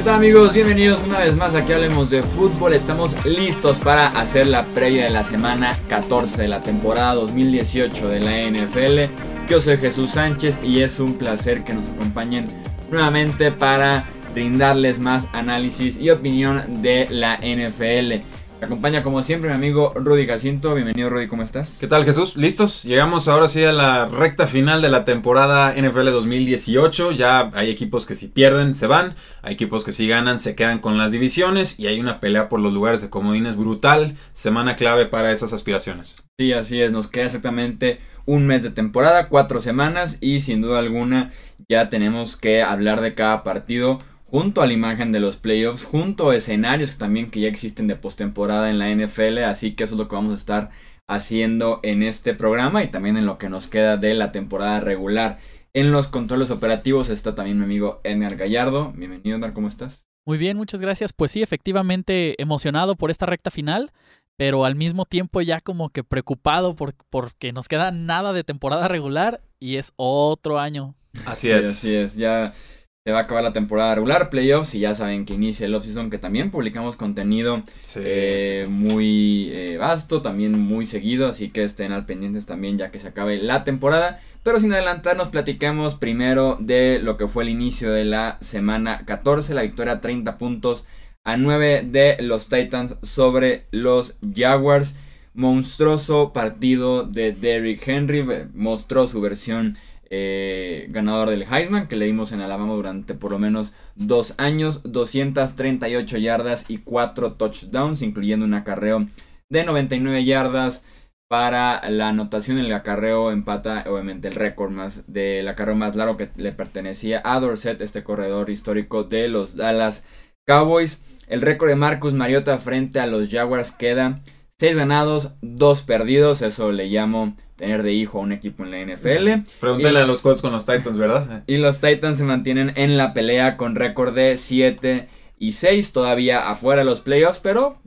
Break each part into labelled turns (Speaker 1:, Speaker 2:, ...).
Speaker 1: ¿Qué tal amigos? Bienvenidos una vez más aquí hablemos de fútbol. Estamos listos para hacer la previa de la semana 14 de la temporada 2018 de la NFL. Yo soy Jesús Sánchez y es un placer que nos acompañen nuevamente para brindarles más análisis y opinión de la NFL. Me acompaña como siempre mi amigo Rudy Jacinto. Bienvenido Rudy, ¿cómo estás?
Speaker 2: ¿Qué tal Jesús? ¿Listos? Llegamos ahora sí a la recta final de la temporada NFL 2018. Ya hay equipos que si pierden se van, hay equipos que si ganan se quedan con las divisiones y hay una pelea por los lugares de comodines brutal. Semana clave para esas aspiraciones.
Speaker 1: Sí, así es. Nos queda exactamente un mes de temporada, cuatro semanas y sin duda alguna ya tenemos que hablar de cada partido junto a la imagen de los playoffs, junto a escenarios también que ya existen de postemporada en la NFL, así que eso es lo que vamos a estar haciendo en este programa y también en lo que nos queda de la temporada regular. En los controles operativos está también mi amigo Edgar Gallardo. Bienvenido, Edgar, ¿cómo estás?
Speaker 3: Muy bien, muchas gracias. Pues sí, efectivamente emocionado por esta recta final, pero al mismo tiempo ya como que preocupado por, porque nos queda nada de temporada regular y es otro año.
Speaker 2: Así es.
Speaker 1: así es, ya se va a acabar la temporada regular, playoffs, y ya saben que inicia el offseason, que también publicamos contenido eh, muy eh, vasto, también muy seguido, así que estén al pendientes también ya que se acabe la temporada. Pero sin adelantarnos, platicamos primero de lo que fue el inicio de la semana 14, la victoria 30 puntos a 9 de los Titans sobre los Jaguars. Monstruoso partido de Derrick Henry, mostró su versión eh, ganador del Heisman, que le dimos en Alabama durante por lo menos dos años, 238 yardas y 4 touchdowns, incluyendo un acarreo de 99 yardas. Para la anotación, el acarreo empata, obviamente, el récord más del acarreo más largo que le pertenecía a Dorset, este corredor histórico de los Dallas Cowboys. El récord de Marcus Mariota frente a los Jaguars queda 6 ganados, 2 perdidos. Eso le llamo tener de hijo a un equipo en la NFL.
Speaker 2: Pregúntale a los Colts con los Titans, ¿verdad?
Speaker 1: Y los Titans se mantienen en la pelea con récord de 7 y 6, todavía afuera de los playoffs, pero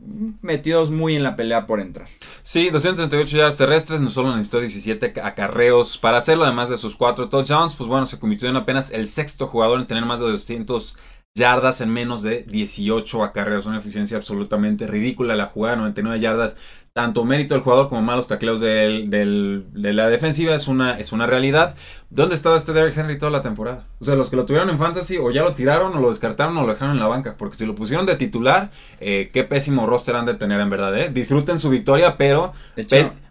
Speaker 1: metidos muy en la pelea por entrar.
Speaker 2: Sí, 238 yardas terrestres, no solo necesitó 17 acarreos para hacerlo, además de sus 4 touchdowns, pues bueno, se convirtió en apenas el sexto jugador en tener más de 200 yardas en menos de 18 acarreos. Una eficiencia absolutamente ridícula. La jugada 99 yardas. Tanto mérito del jugador como malos tacleos de la defensiva es una, es una realidad. ¿Dónde estaba este Derrick Henry toda la temporada? O sea, los que lo tuvieron en fantasy o ya lo tiraron o lo descartaron o lo dejaron en la banca. Porque si lo pusieron de titular, eh, qué pésimo roster han de tener en verdad. ¿eh? Disfruten su victoria, pero...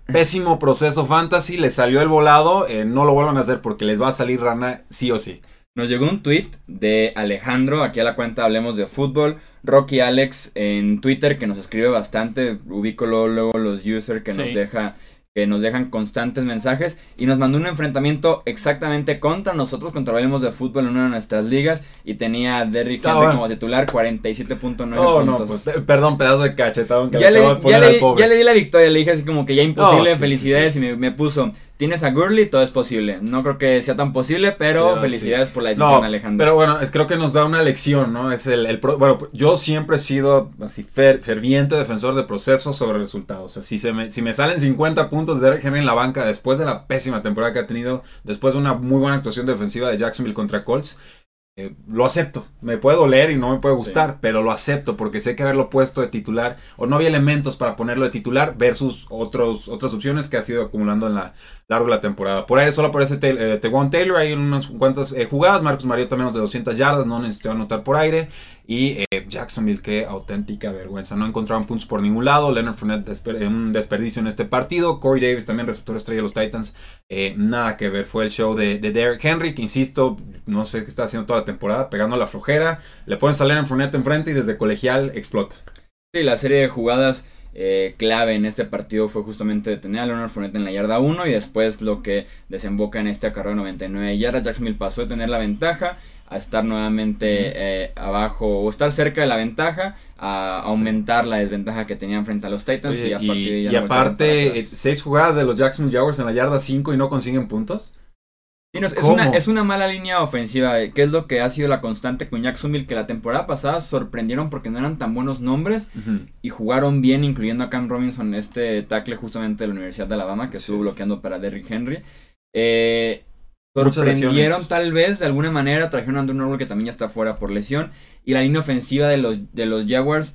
Speaker 2: pésimo proceso fantasy, les salió el volado, eh, no lo vuelvan a hacer porque les va a salir rana sí o sí.
Speaker 1: Nos llegó un tweet de Alejandro, aquí a la cuenta Hablemos de Fútbol, Rocky Alex en Twitter, que nos escribe bastante, ubico luego, los users que nos deja que nos dejan constantes mensajes y nos mandó un enfrentamiento exactamente contra nosotros, contra Hablemos de Fútbol en una de nuestras ligas y tenía a Derrick Henry como titular 47.9
Speaker 2: oh, No, pues, perdón, pedazo de cachetado
Speaker 1: ya, le, ya, le, ya le di la victoria, le dije así como que ya imposible, felicidades y me, me puso tienes a Gurley, todo es posible. No creo que sea tan posible, pero, felicidades por la decisión, Alejandro.
Speaker 2: Pero bueno, creo que nos da una lección, ¿no? Es el, bueno, yo siempre he sido así ferviente defensor de procesos sobre resultados. O sea, si, se me, si me salen 50 puntos de Henry en la banca después de la pésima temporada que ha tenido, después de una muy buena actuación defensiva de Jacksonville contra Colts, eh, lo acepto. Me puede doler y no me puede gustar, pero lo acepto porque sé que haberlo puesto de titular o no había elementos para ponerlo de titular versus otros, otras opciones que ha sido acumulando en la largo de la temporada. Por ahí solo aparece eh, Tewan Taylor, hay unas cuantas eh, jugadas. Marcos Mariota menos de 200 yardas, no necesitó anotar por aire. Y eh, Jacksonville, qué auténtica vergüenza. No encontraron puntos por ningún lado. Leonard Fournette un desperdicio en este partido. Corey Davis también receptor estrella de los Titans. Eh, nada que ver. Fue el show de, de, Derrick Henry, que insisto, no sé qué está haciendo toda la temporada, pegando la flojera. Le ponen a Leonard Fournette enfrente y desde colegial explota.
Speaker 1: Sí, la serie de jugadas eh, clave en este partido fue justamente detener a Leonard Fournette en la yarda 1 y después lo que desemboca en este acarreo de 99 yardas. Jacksonville pasó de tener la ventaja a estar nuevamente eh, abajo o estar cerca de la ventaja a aumentar la desventaja que tenían frente a los Titans
Speaker 2: y, y, aparte eh, seis jugadas de los Jacksonville Jaguars en la yarda 5 y no consiguen puntos.
Speaker 1: Es, una, es una mala línea ofensiva, eh, que es lo que ha sido la constante con Jacksonville, que la temporada pasada sorprendieron porque no eran tan buenos nombres y jugaron bien, incluyendo a Cam Robinson, este tackle justamente de la Universidad de Alabama, que estuvo bloqueando para Derrick Henry. Eh, sorprendieron tal vez de alguna manera, trajeron a Andrew Norwood que también ya está fuera por lesión y la línea ofensiva de los, de los Jaguars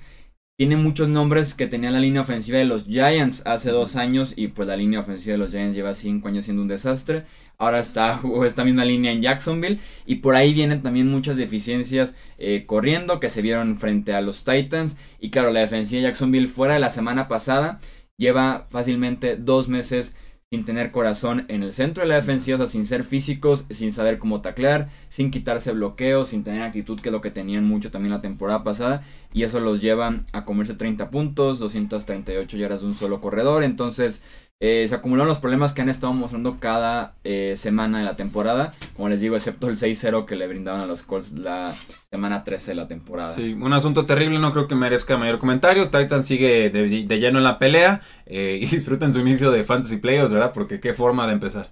Speaker 1: tiene muchos nombres que tenía la línea ofensiva de los Giants hace dos años y pues la línea ofensiva de los Giants lleva cinco años siendo un desastre. Ahora está esta misma línea en Jacksonville y por ahí vienen también muchas deficiencias eh, corriendo que se vieron frente a los Titans. Y claro la defensiva de Jacksonville fuera de la semana pasada lleva fácilmente dos meses sin tener corazón en el centro de la defensiva, o sea, sin ser físicos, sin saber cómo taclear, sin quitarse bloqueos, sin tener actitud, que es lo que tenían mucho también la temporada pasada, y eso los lleva a comerse 30 puntos, 238 yardas de un solo corredor, entonces eh, se acumularon los problemas que han estado mostrando cada eh, semana de la temporada. Como les digo, excepto el 6-0 que le brindaban a los Colts la semana 13 de la temporada.
Speaker 2: Sí, un asunto terrible, no creo que merezca mayor comentario. Titan sigue de, lleno en la pelea eh, y disfruten su inicio de Fantasy Playoffs, ¿verdad? Porque qué forma de empezar.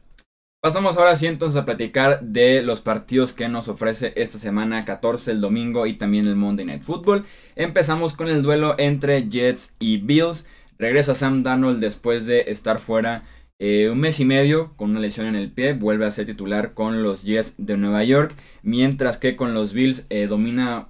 Speaker 1: Pasamos ahora sí entonces a platicar de los partidos que nos ofrece esta semana 14 el domingo y también el Monday Night Football. Empezamos con el duelo entre Jets y Bills. Regresa Sam Darnold después de estar fuera eh, un mes y medio con una lesión en el pie. Vuelve a ser titular con los Jets de Nueva York. Mientras que con los Bills eh, domina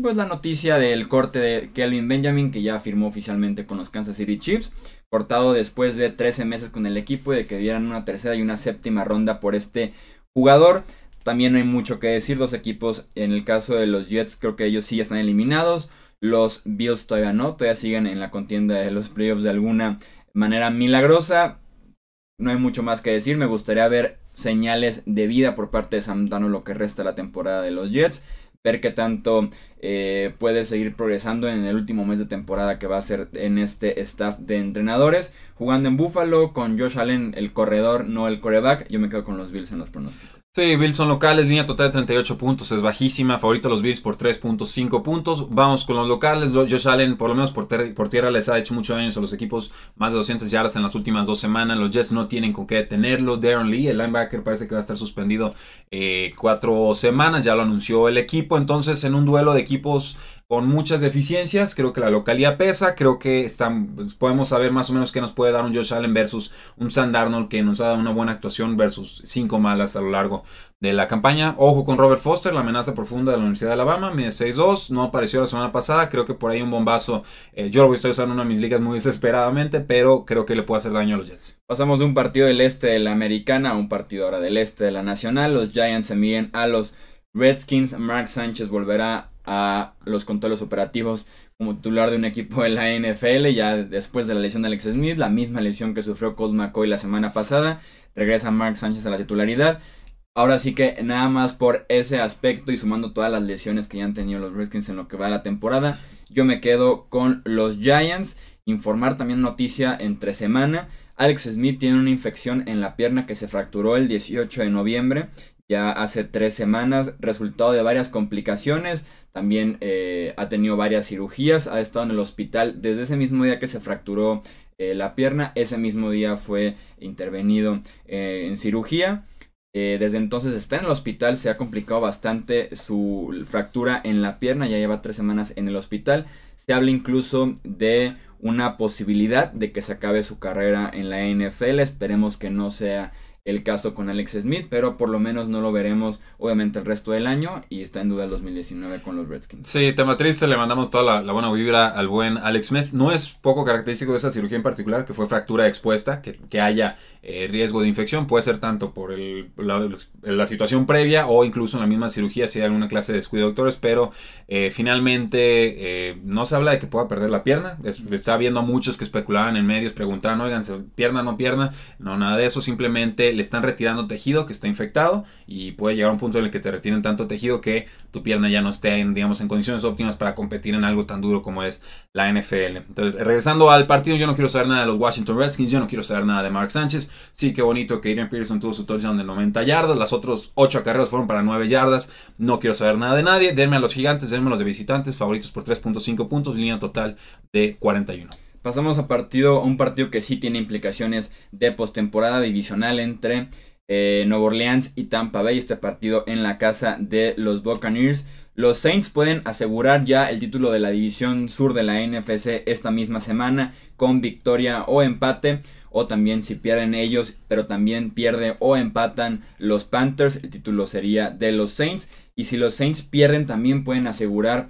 Speaker 1: pues, la noticia del corte de Kelvin Benjamin que ya firmó oficialmente con los Kansas City Chiefs. Cortado después de 13 meses con el equipo y de que dieran una tercera y una séptima ronda por este jugador. También no hay mucho que decir. Dos equipos, en el caso de los Jets, creo que ellos sí están eliminados. Los Bills todavía no, todavía siguen en la contienda de los playoffs de alguna manera milagrosa. No hay mucho más que decir. Me gustaría ver señales de vida por parte de Santano lo que resta la temporada de los Jets. Ver qué tanto eh, puede seguir progresando en el último mes de temporada que va a ser en este staff de entrenadores. Jugando en Buffalo con Josh Allen, el corredor, no el coreback. Yo me quedo con los Bills en los pronósticos.
Speaker 2: Sí, Bills son locales, línea total de 38 puntos, es bajísima, favorito los Bills por 3.5 puntos. Vamos con los locales, Josh Allen por lo menos por, tierra les ha hecho muchos años a los equipos, más de 200 yardas en las últimas dos semanas, los Jets no tienen con qué detenerlo. Darren Lee, el linebacker, parece que va a estar suspendido eh, cuatro semanas, ya lo anunció el equipo, entonces en un duelo de equipos con muchas deficiencias. Creo que la localidad pesa. Creo que pues, podemos saber más o menos qué nos puede dar un Josh Allen versus un Sand Arnold que nos ha dado una buena actuación versus cinco malas a lo largo de la campaña. Ojo con Robert Foster, la amenaza profunda de la Universidad de Alabama. Mide 6-2. No apareció la semana pasada. Creo que por ahí un bombazo. Eh, yo lo estar usando en una de mis ligas muy desesperadamente. Pero creo que le puede hacer daño a los Jets.
Speaker 1: Pasamos de un partido del este de la americana a un partido ahora del este de la nacional. Los Giants se miden a los Redskins. Mark Sánchez volverá a los controles operativos como titular de un equipo de la NFL, ya después de la lesión de Alex Smith, la misma lesión que sufrió Colt McCoy la semana pasada, regresa Mark Sánchez a la titularidad. Ahora sí que nada más por ese aspecto y sumando todas las lesiones que ya han tenido los Redskins en lo que va de la temporada, yo me quedo con los Giants. Informar también noticia entre semana. Alex Smith tiene una infección en la pierna que se fracturó el 18 de noviembre ya hace tres semanas, resultado de varias complicaciones, también eh, ha tenido varias cirugías, ha estado en el hospital desde ese mismo día que se fracturó eh, la pierna, ese mismo día fue intervenido eh, en cirugía. desde entonces está en el hospital, se ha complicado bastante su fractura en la pierna, ya lleva tres semanas en el hospital. Se habla incluso de una posibilidad de que se acabe su carrera en la NFL, esperemos que no sea el caso con Alex Smith, pero por lo menos no lo veremos obviamente el resto del año y está en duda el 2019 con los Redskins.
Speaker 2: Sí, tema triste, le mandamos toda la, buena vibra al buen Alex Smith. No es poco característico de esa cirugía en particular, que fue fractura expuesta, que, que haya eh, riesgo de infección, puede ser tanto por el, la, situación previa o incluso en la misma cirugía si hay alguna clase de descuido de doctores, pero eh, finalmente eh, no se habla de que pueda perder la pierna. está viendo a muchos que especulaban en medios, preguntaban, oigan, pierna no pierna, no, nada de eso, simplemente están retirando tejido que está infectado y puede llegar a un punto en el que te retiren tanto tejido que tu pierna ya no esté en, digamos, en condiciones óptimas para competir en algo tan duro como es la NFL. Entonces, regresando al partido, yo no quiero saber nada de los Washington Redskins, yo no quiero saber nada de Mark Sánchez. Sí, qué bonito que Adrian Peterson tuvo su touchdown de 90 yardas, las otras 8 carreras fueron para 9 yardas. No quiero saber nada de nadie. Denme a los gigantes, denme a los de visitantes, favoritos por 3.5 puntos, línea total de 41.
Speaker 1: Pasamos a partido, un partido que sí tiene implicaciones de postemporada divisional entre eh, Nueva Orleans y Tampa Bay. Este partido en la casa de los Buccaneers. Los Saints pueden asegurar ya el título de la división sur de la NFC esta misma semana con victoria o empate. o también si pierden ellos, pero también pierde o empatan los Panthers, el título sería de los Saints. Y si los Saints pierden, también pueden asegurar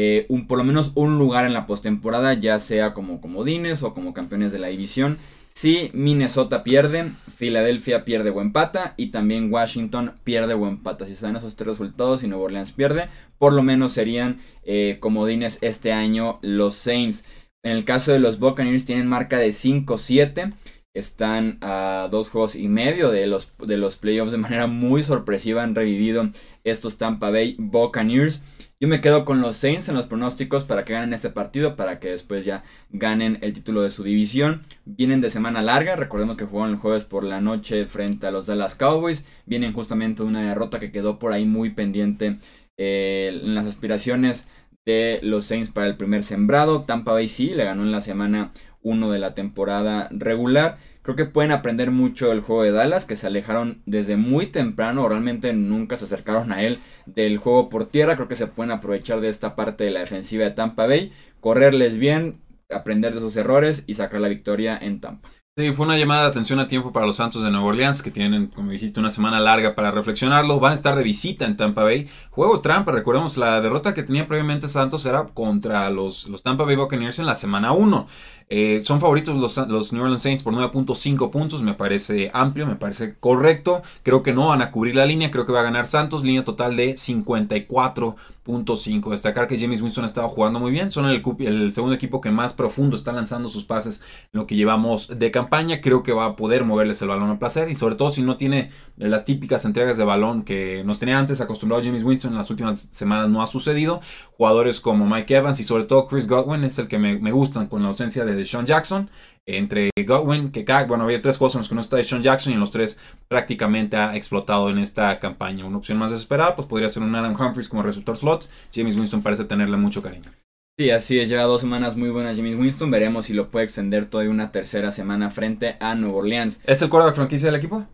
Speaker 1: eh, un, por lo menos un lugar en la postemporada, ya sea como comodines o como campeones de la división. Si Minnesota pierde, Filadelfia pierde o empata y también Washington pierde o empata. Si se dan esos tres resultados y Nueva Orleans pierde, por lo menos serían eh, comodines este año los Saints. En el caso de los Buccaneers tienen marca de 5-7. Están a dos juegos y medio de los, de los playoffs de manera muy sorpresiva. Han revivido estos Tampa Bay Buccaneers. Yo me quedo con los Saints en los pronósticos para que ganen este partido, para que después ya ganen el título de su división. Vienen de semana larga, recordemos que jugaron el jueves por la noche frente a los Dallas Cowboys. Vienen justamente una derrota que quedó por ahí muy pendiente eh, en las aspiraciones de los Saints para el primer sembrado. Tampa Bay sí, le ganó en la semana 1 de la temporada regular. Creo que pueden aprender mucho el juego de Dallas, que se alejaron desde muy temprano, realmente nunca se acercaron a él del juego por tierra. Creo que se pueden aprovechar de esta parte de la defensiva de Tampa Bay, correrles bien, aprender de sus errores y sacar la victoria en Tampa.
Speaker 2: Sí, fue una llamada de atención a tiempo para los Santos de Nueva Orleans, que tienen, como dijiste, una semana larga para reflexionarlo. Van a estar de visita en Tampa Bay. Juego trampa, recordemos, la derrota que tenía previamente Santos era contra los, los Tampa Bay Buccaneers en la semana 1. Eh, son favoritos los, los, New Orleans Saints por 9.5 puntos, me parece amplio, me parece correcto. Creo que no van a cubrir la línea, creo que va a ganar Santos, línea total de 54.5. Destacar que James Winston ha estado jugando muy bien, son el, el, segundo equipo que más profundo está lanzando sus pases lo que llevamos de campaña. Creo que va a poder moverles el balón a placer y sobre todo si no tiene las típicas entregas de balón que nos tenía antes acostumbrado James Winston en las últimas semanas no ha sucedido. Jugadores como Mike Evans y sobre todo Chris Godwin es el que me, me gustan con la ausencia de de Sean Jackson. Entre Godwin, que bueno, había tres juegos en los que no está Sean Jackson y en los tres prácticamente ha explotado en esta campaña. Una opción más desesperada, pues podría ser un Adam Humphries como receptor slot. James Winston parece tenerle mucho cariño.
Speaker 1: Sí, así es, lleva dos semanas muy buenas James Winston. Veremos si lo puede extender todavía una tercera semana frente a Nueva Orleans.
Speaker 2: ¿Es el quarterback franquicia del equipo?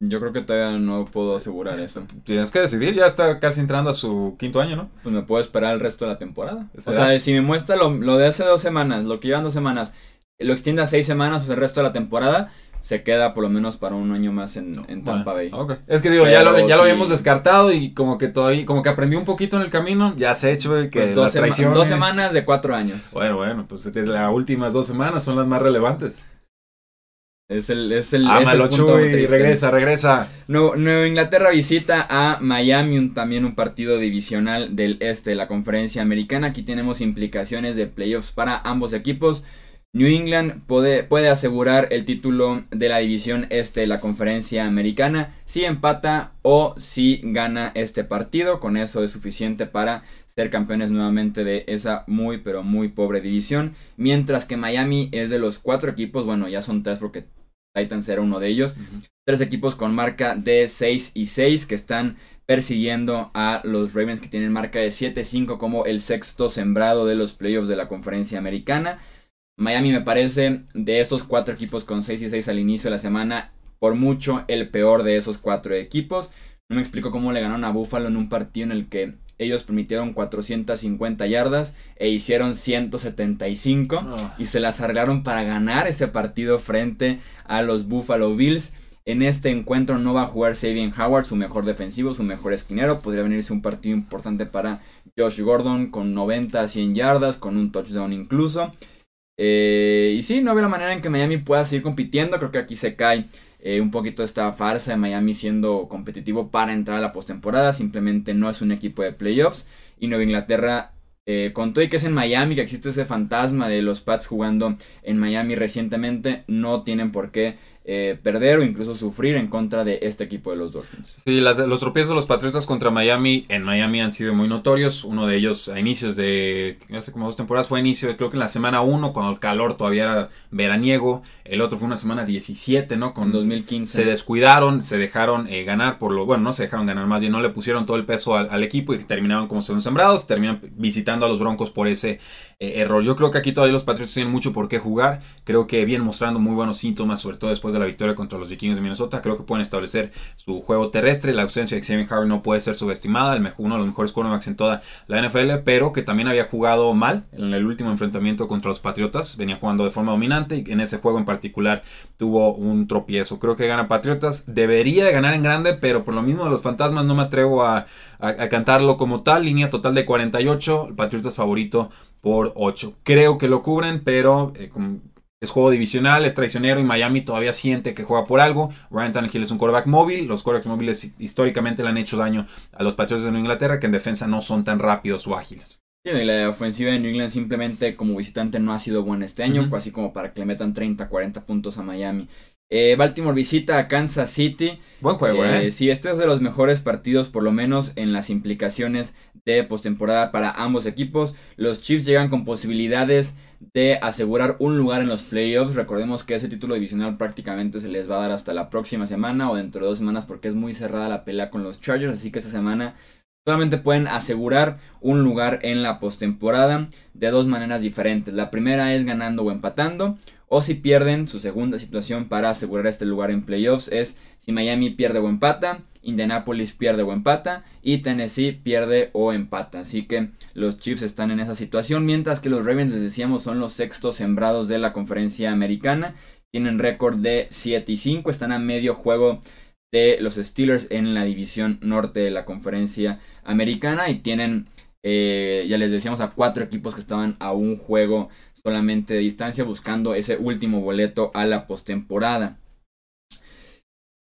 Speaker 1: Yo creo que todavía no puedo asegurar eso.
Speaker 2: Tienes que decidir, ya está casi entrando a su quinto año, ¿no?
Speaker 1: Pues me puedo esperar el resto de la temporada. O sea, si me muestra lo, lo, de hace dos semanas, lo que llevan dos semanas, lo extiende a seis semanas o el resto de la temporada, se queda por lo menos para un año más en, en Tampa Bay.
Speaker 2: Es que digo, ya, lo, ya lo habíamos descartado y como que todavía, como que aprendí un poquito en el camino, ya se ha hecho que
Speaker 1: pues dos, dos semanas de cuatro años.
Speaker 2: Bueno, bueno, pues las últimas dos semanas son las más relevantes.
Speaker 1: Es el, es el,
Speaker 2: es y regresa, regresa.
Speaker 1: Nueva Inglaterra visita a Miami, también un partido divisional del este de la conferencia americana. Aquí tenemos implicaciones de playoffs para ambos equipos. New England puede, puede asegurar el título de la división este de la conferencia americana si empata o si gana este partido. Con eso es suficiente para ser campeones nuevamente de esa muy pero muy pobre división. Mientras que Miami es de los cuatro equipos, bueno ya son tres porque Titans era uno de ellos. Tres equipos con marca de 6 y 6 que están persiguiendo a los Ravens que tienen marca de 7-5 como el sexto sembrado de los playoffs de la conferencia americana. Miami me parece de estos cuatro equipos con 6 y 6 al inicio de la semana, por mucho el peor de esos cuatro equipos. No me explico cómo le ganaron a Buffalo en un partido en el que ellos permitieron 450 yardas e hicieron 175 ah. y se las arreglaron para ganar ese partido frente a los Buffalo Bills. En este encuentro no va a jugar Sabian Howard, su mejor defensivo, su mejor esquinero. Podría venirse un partido importante para Josh Gordon con 90 a 100 yardas, con un touchdown incluso. Eh, y sí, no veo la manera en que Miami pueda seguir compitiendo. Creo que aquí se cae eh, un poquito esta farsa de Miami siendo competitivo para entrar a la postemporada. Simplemente no es un equipo de playoffs. Y Nueva Inglaterra, eh, con todo y que es en Miami, que existe ese fantasma de los Pats jugando en Miami recientemente, no tienen por qué eh, perder o incluso sufrir en contra de este equipo de los Dolphins.
Speaker 2: Sí, los tropiezos de los Patriotas contra Miami en Miami han sido muy notorios. Uno de ellos a inicios de, hace como dos temporadas, fue a inicio, creo que en la semana 1, cuando el calor todavía era veraniego. El otro fue una semana 17, ¿no?
Speaker 1: Con 2015.
Speaker 2: Se descuidaron, se dejaron eh, ganar por lo, bueno, no se dejaron ganar más bien, no le pusieron todo el peso al, equipo y terminaban como segundos sembrados, terminan visitando a los Broncos por ese eh, error. Yo creo que aquí todavía los Patriotas tienen mucho por qué jugar. Creo que vienen mostrando muy buenos síntomas, sobre todo después de la victoria contra los Vikings de Minnesota. Creo que pueden establecer su juego terrestre. La ausencia de Xavier Howard no puede ser subestimada. El uno de los mejores quarterbacks en toda la NFL, pero que también había jugado mal en el último enfrentamiento contra los Patriotas. Venía jugando de forma dominante y en ese juego en particular tuvo un tropiezo. Creo que gana Patriotas. Debería de ganar en grande, pero por lo mismo de los fantasmas no me atrevo a, cantarlo como tal. Línea total de 48. El Patriotas favorito por 8. Creo que lo cubren, pero eh, es juego divisional, es traicionero y Miami todavía siente que juega por algo. Ryan Tannehill es un quarterback móvil. Los quarterbacks móviles históricamente le han hecho daño a los Patriots de Nueva Inglaterra, que en defensa no son tan rápidos o ágiles.
Speaker 1: Sí, la ofensiva de New England simplemente como visitante no ha sido buena este año, así como para que le metan 30, 40 puntos a Miami. Eh, Baltimore visita a Kansas City.
Speaker 2: Buen juego, ¿eh?
Speaker 1: ¿eh? Sí, este es de los mejores partidos, por lo menos en las implicaciones de postemporada para ambos equipos. Los Chiefs llegan con posibilidades de asegurar un lugar en los playoffs. Recordemos que ese título divisional prácticamente se les va a dar hasta la próxima semana o dentro de dos semanas porque es muy cerrada la pelea con los Chargers. Así que esta semana solamente pueden asegurar un lugar en la postemporada de dos maneras diferentes. La primera es ganando o empatando. O si pierden, su segunda situación para asegurar este lugar en playoffs es si Miami pierde o empata, Indianapolis pierde o empata y Tennessee pierde o empata. Así que los Chiefs están en esa situación, mientras que los Ravens, les decíamos, son los sextos sembrados de la conferencia americana. Tienen récord de 7 y 5, están a medio juego de los Steelers en la división norte de la conferencia americana y tienen, eh, ya les decíamos, a cuatro equipos que estaban a un juego solamente de distancia buscando ese último boleto a la postemporada.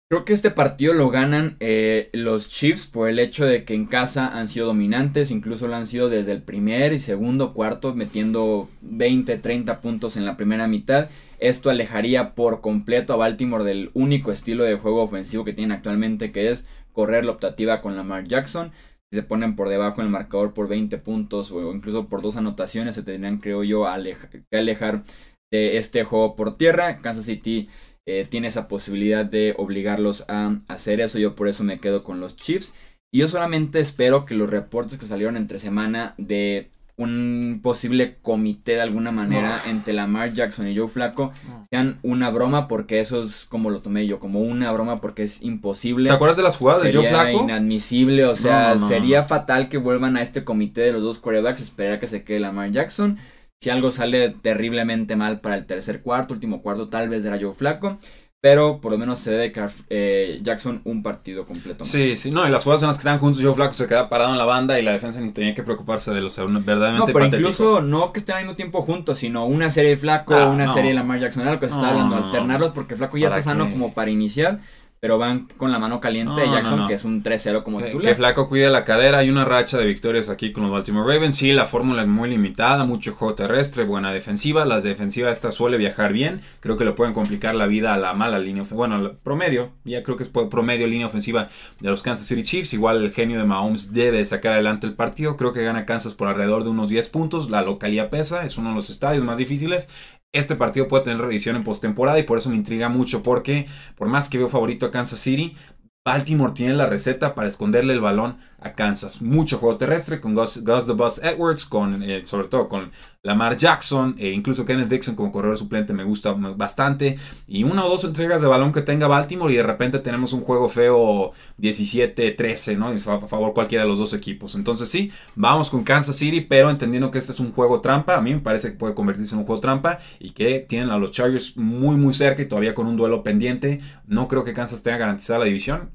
Speaker 1: Creo que este partido lo ganan eh, los Chiefs por el hecho de que en casa han sido dominantes, incluso lo han sido desde el primer y segundo cuarto, metiendo 20, 30 puntos en la primera mitad. Esto alejaría por completo a Baltimore del único estilo de juego ofensivo que tienen actualmente, que es correr la optativa con Lamar Jackson si se ponen por debajo en el marcador por 20 puntos o incluso por dos anotaciones, se tendrían, creo yo, que alejar de este juego por tierra. Kansas City eh, tiene esa posibilidad de obligarlos a hacer eso. Yo por eso me quedo con los Chiefs. Y yo solamente espero que los reportes que salieron entre semana de un posible comité de alguna manera entre Lamar Jackson y Joe Flaco sean una broma porque eso es como lo tomé yo, como una broma porque es imposible.
Speaker 2: ¿Te acuerdas de las jugadas de Joe Flaco?
Speaker 1: inadmisible, o sea, sería fatal que vuelvan a este comité de los dos quarterbacks, esperar que se quede Lamar Jackson. Si algo sale terriblemente mal para el tercer cuarto, último cuarto, tal vez era Joe Flaco. Pero por lo menos se debe eh, Jackson un partido completo.
Speaker 2: Sí, sí, no, y las jugadas en las que estaban juntos, Joe Flaco se queda parado en la banda y la defensa ni tenía que preocuparse de los verdaderamente.
Speaker 1: No, pero incluso no que estén al mismo tiempo juntos, sino una serie de Flaco, ah, una serie de Lamar Jackson, era lo que se está hablando, alternarlos porque Flaco ya está sano como para iniciar pero van con la mano caliente de Jackson, que es un 3-0 como titular.
Speaker 2: Que Flaco cuida la cadera, hay una racha de victorias aquí con los Baltimore Ravens. Sí, la fórmula es muy limitada, mucho juego terrestre, buena defensiva. La defensiva esta suele viajar bien, creo que le pueden complicar la vida a la mala línea ofensiva. Bueno, promedio, ya creo que es promedio línea ofensiva de los Kansas City Chiefs. Igual el genio de Mahomes debe sacar adelante el partido. Creo que gana Kansas por alrededor de unos 10 puntos. La localidad pesa, es uno de los estadios más difíciles este partido puede tener revisión en postemporada y por eso me intriga mucho porque por más que veo favorito a Kansas City, Baltimore tiene la receta para esconderle el balón a Kansas. Mucho juego terrestre con Gus, the Bus Edwards, con, eh, sobre todo con Lamar Jackson, e incluso Kenneth Dixon como corredor suplente me gusta bastante. Y una o dos entregas de balón que tenga Baltimore y de repente tenemos un juego feo 17-13, ¿no? Y a favor cualquiera de los dos equipos. Entonces sí, vamos con Kansas City, pero entendiendo que este es un juego trampa, a mí me parece que puede convertirse en un juego trampa y que tienen a los Chargers muy muy cerca y todavía con un duelo pendiente. No creo que Kansas tenga garantizada la división.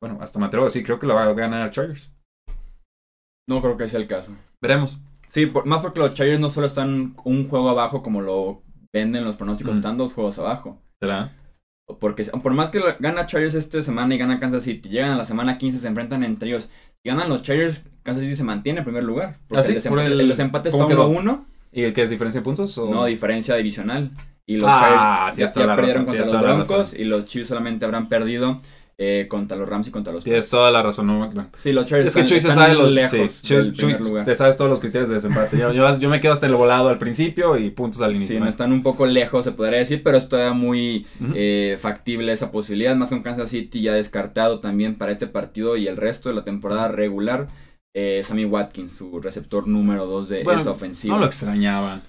Speaker 2: Bueno, hasta me atrevo a decir, creo que la va a ganar Chargers.
Speaker 1: No creo que sea el caso.
Speaker 2: Veremos.
Speaker 1: Sí, más porque los Chargers no solo están un juego abajo como lo venden los pronósticos, están dos juegos abajo.
Speaker 2: ¿Será?
Speaker 1: Porque por más que gana Chargers esta semana y gana Kansas City, llegan a la semana 15, se enfrentan entre ellos. Si ganan los Chargers, Kansas City se mantiene en primer lugar. Porque ¿Ah, el, desempate, está 1-1.
Speaker 2: ¿Y qué es diferencia de puntos?
Speaker 1: No, diferencia divisional. Y los ah, Chargers ya, perdieron contra los Broncos y los Chiefs solamente habrán perdido eh, contra los Rams y contra los
Speaker 2: Tienes toda la razón, no,
Speaker 1: Sí, los Chargers
Speaker 2: es que Chuy se sabe los lejos sí, te sabes todos los criterios de desempate. Yo, yo, me quedo hasta el volado al principio y puntos al inicio.
Speaker 1: Sí, no están un poco lejos, se podría decir, pero es todavía muy eh, factible esa posibilidad. Más con Kansas City ya descartado también para este partido y el resto de la temporada regular. Eh, Sammy Watkins, su receptor número 2 de esa ofensiva.
Speaker 2: No lo extrañaban.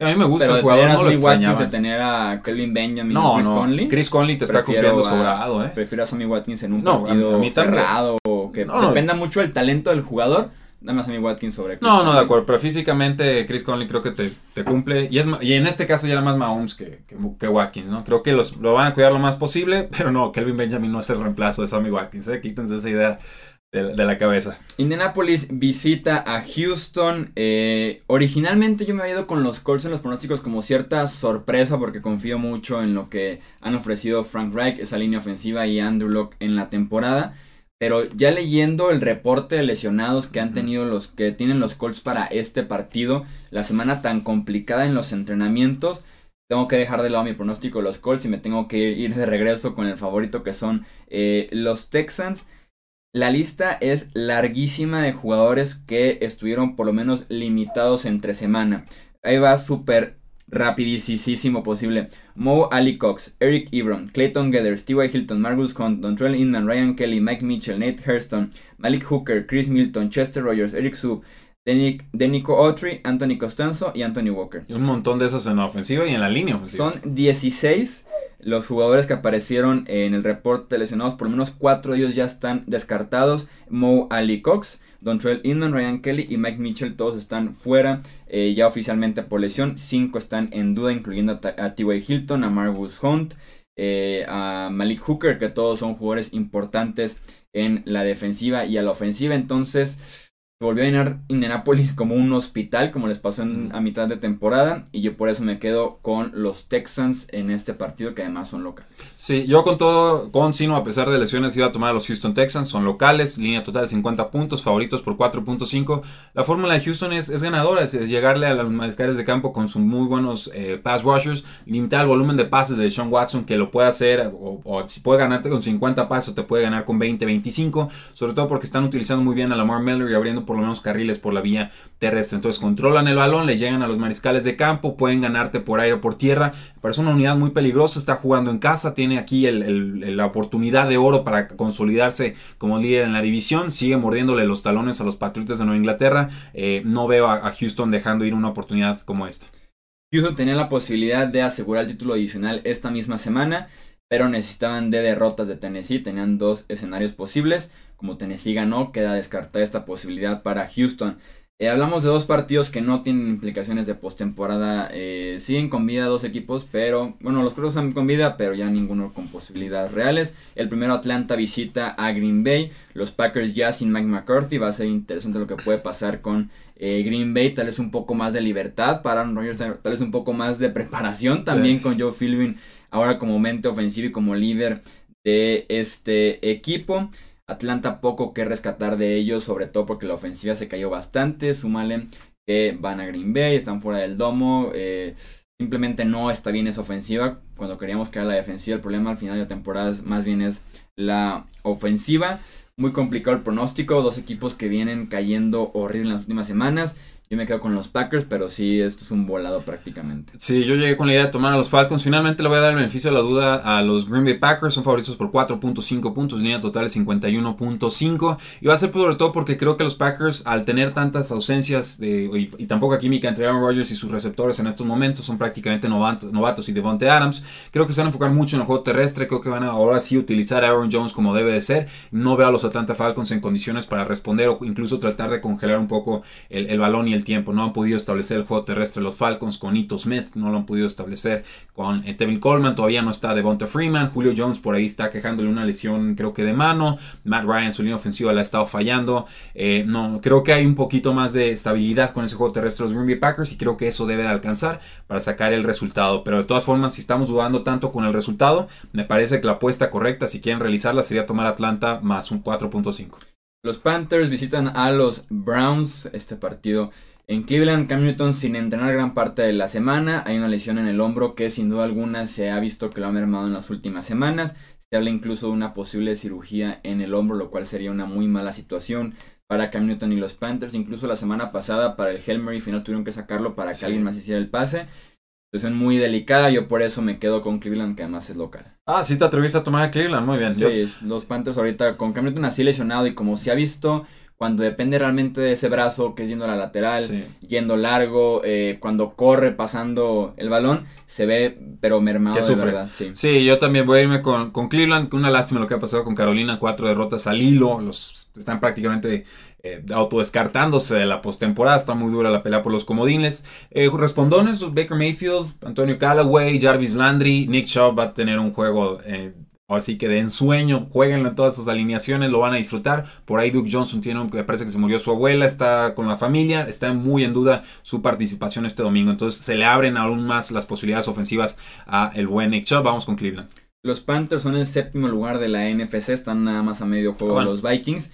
Speaker 2: A mí me gusta
Speaker 1: Pero
Speaker 2: el jugador, no lo
Speaker 1: Sammy Watkins,
Speaker 2: extrañaba.
Speaker 1: de tener a Kelvin Benjamin
Speaker 2: No,
Speaker 1: o Chris
Speaker 2: no,
Speaker 1: Conley.
Speaker 2: Chris Conley te está
Speaker 1: prefiero
Speaker 2: cumpliendo
Speaker 1: a-
Speaker 2: sobrado, ¿eh?
Speaker 1: Prefiero a Sammy Watkins en un
Speaker 2: No, a-
Speaker 1: partido
Speaker 2: a mí
Speaker 1: cerrado que
Speaker 2: No,
Speaker 1: dependa mucho del talento del jugador. Dame a Sammy Watkins sobre Chris
Speaker 2: No, no, de acuerdo, pero físicamente Chris Conley creo que te, te cumple. Y, es, y en este caso ya era más Mahomes que, que, que Watkins, ¿no? Creo que los, lo van a cuidar lo más posible, pero no, Kelvin Benjamin no es el reemplazo de Sammy Watkins, ¿eh? Quítense esa idea de, de la cabeza.
Speaker 1: Indianapolis visita a Houston. Eh, originalmente yo me había ido con los Colts en los pronósticos como cierta sorpresa porque confío mucho en lo que han ofrecido Frank Reich, esa línea ofensiva y Andrew Locke en la temporada. Pero ya leyendo el reporte de lesionados que han tenido los que tienen los Colts para este partido, la semana tan complicada en los entrenamientos, tengo que dejar de lado mi pronóstico de los Colts y me tengo que ir de regreso con el favorito que son eh, los Texans. La lista es larguísima de jugadores que estuvieron por lo menos limitados entre semana. Ahí va súper rapidísimo posible. Mo Ali Cox, Eric Ebron, Clayton Gathers, T.Y. Hilton, Margus Hunt, Dontrell Inman, Ryan Kelly, Mike Mitchell, Nate Hurston, Malik Hooker, Chris Milton, Chester Rogers, Eric Sub, Denico Denico Autry, Anthony Costanzo y Anthony Walker.
Speaker 2: Y un montón de esos en la ofensiva y en la línea ofensiva.
Speaker 1: Son 16 los jugadores que aparecieron en el reporte de lesionados. Por lo menos 4 de ellos ya están descartados. Mo Ali Cox, Dontrell Inman, Ryan Kelly y Mike Mitchell. Todos están fuera eh, ya oficialmente por lesión. 5 están en duda, incluyendo a, a T.Y. Hilton, a Margus Hunt, eh, a Malik Hooker, que todos son jugadores importantes en la defensiva y a la ofensiva. Entonces volvió a llenar Indianapolis como un hospital, como les pasó en-
Speaker 2: Mm.
Speaker 1: a mitad de temporada. Y yo por eso me quedo con los Texans en este partido, que además son locales.
Speaker 2: Sí, yo con todo, con Sino, a pesar de lesiones, iba a tomar a los Houston Texans. Son locales, línea total de 50 puntos, favoritos por 4.5. La fórmula de Houston es, es ganadora, es, es llegarle a los mariscales de campo con sus muy buenos eh, pass rushers, limitar el volumen de pases de Sean Watson, que lo puede hacer, o, o si puede ganarte con 50 pases, o te puede ganar con 20, 25. Sobre todo porque están utilizando muy bien a Lamar Miller y abriendo por lo menos carriles por la vía terrestre. Entonces controlan el balón, le llegan a los mariscales de campo, pueden ganarte por aire o por tierra. Parece una unidad muy peligrosa, está jugando en casa, tiene aquí la oportunidad de oro para consolidarse como líder en la división, sigue mordiéndole los talones a los Patriotas de Nueva Inglaterra. Eh, no veo a, a Houston dejando ir una oportunidad como esta.
Speaker 1: Houston tenía la posibilidad de asegurar el título adicional esta misma semana, pero necesitaban de derrotas de Tennessee. Tenían dos escenarios posibles. Como Tennessee ganó, queda descartada esta posibilidad para Houston. Eh, hablamos de dos partidos que no tienen implicaciones de postemporada. Eh, siguen con vida dos equipos, pero bueno, los otros están con vida, pero ya ninguno con posibilidades reales. El primero, Atlanta visita a Green Bay. Los Packers ya sin Mike McCarthy. Va a ser interesante lo que puede pasar con eh, Green Bay. Tal vez un poco más de libertad para Aaron Rodgers, tal tal vez un poco más de preparación también con Joe Philbin ahora como mente ofensivo y como líder de este equipo. Atlanta poco que rescatar de ellos, sobre todo porque la ofensiva se cayó bastante. Súmale que van a Green Bay, están fuera del domo. eh, simplemente no está bien esa ofensiva. Cuando queríamos que la defensiva, el problema al final de la temporada más bien es la ofensiva. Muy complicado el pronóstico. Dos equipos que vienen cayendo horrible en las últimas semanas. Yo me quedo con los Packers, pero sí, esto es un volado prácticamente.
Speaker 2: Sí, yo llegué con la idea de tomar a los Falcons. Finalmente le voy a dar el beneficio de la duda a los Green Bay Packers. Son favoritos por 4.5 puntos, línea total es 51.5. Y va a ser sobre todo porque creo que los Packers, al tener tantas ausencias de, y, tampoco química entre Aaron Rodgers y sus receptores en estos momentos, son prácticamente novatos, novatos y Devonte Adams. Creo que se van a enfocar mucho en el juego terrestre. Creo que van a ahora sí utilizar a Aaron Jones como debe de ser. No veo a los Atlanta Falcons en condiciones para responder o incluso tratar de congelar un poco el, el balón y el tiempo. No han podido establecer el juego terrestre los Falcons con Ito Smith, no lo han podido establecer con eh, Tevin Coleman, todavía no está Devonta Freeman, Julio Jones por ahí está quejándole una lesión creo que de mano, Matt Ryan su línea ofensiva la ha estado fallando, Eh, no, creo que hay un poquito más de estabilidad con ese juego terrestre de los Green Bay Packers y creo que eso debe de alcanzar para sacar el resultado, pero de todas formas si estamos dudando tanto con el resultado, me parece que la apuesta correcta si quieren realizarla sería tomar Atlanta más un 4.5.
Speaker 1: Los Panthers visitan a los Browns. Este partido en Cleveland. Cam Newton sin entrenar gran parte de la semana. Hay una lesión en el hombro que sin duda alguna se ha visto que lo ha mermado en las últimas semanas. Se habla incluso de una posible cirugía en el hombro, lo cual sería una muy mala situación para Cam Newton y los Panthers. Incluso la semana pasada para el Hail Mary final tuvieron que sacarlo para que alguien más hiciera el pase. Situación muy delicada. Yo por eso me quedo con Cleveland, que además es local.
Speaker 2: Ah, sí te atreviste a tomar a Cleveland, muy bien.
Speaker 1: Sí,
Speaker 2: Yo-
Speaker 1: los Panthers ahorita con Cam Newton así lesionado y como se ha visto cuando depende realmente de ese brazo que es yendo a la lateral, yendo largo, eh, cuando corre pasando el balón, se ve pero mermado de verdad.
Speaker 2: Sí. yo también voy a irme con, con Cleveland, una lástima lo que ha pasado con Carolina, cuatro derrotas al hilo, los están prácticamente eh, autodescartándose de la postemporada. Está muy dura la pelea por los comodines. Eh, respondones, Baker Mayfield, Antonio Callaway, Jarvis Landry, Nick Shaw va a tener un juego eh, Así que de ensueño, jueguenlo en todas sus alineaciones, lo van a disfrutar. Por ahí Duke Johnson tiene un, parece que se murió su abuela, está con la familia, está muy en duda su participación este domingo. Entonces se le abren aún más las posibilidades ofensivas a el buen Nick Chubb. Vamos con Cleveland.
Speaker 1: Los Panthers son el séptimo lugar de la NFC, están nada más a medio juego a los Vikings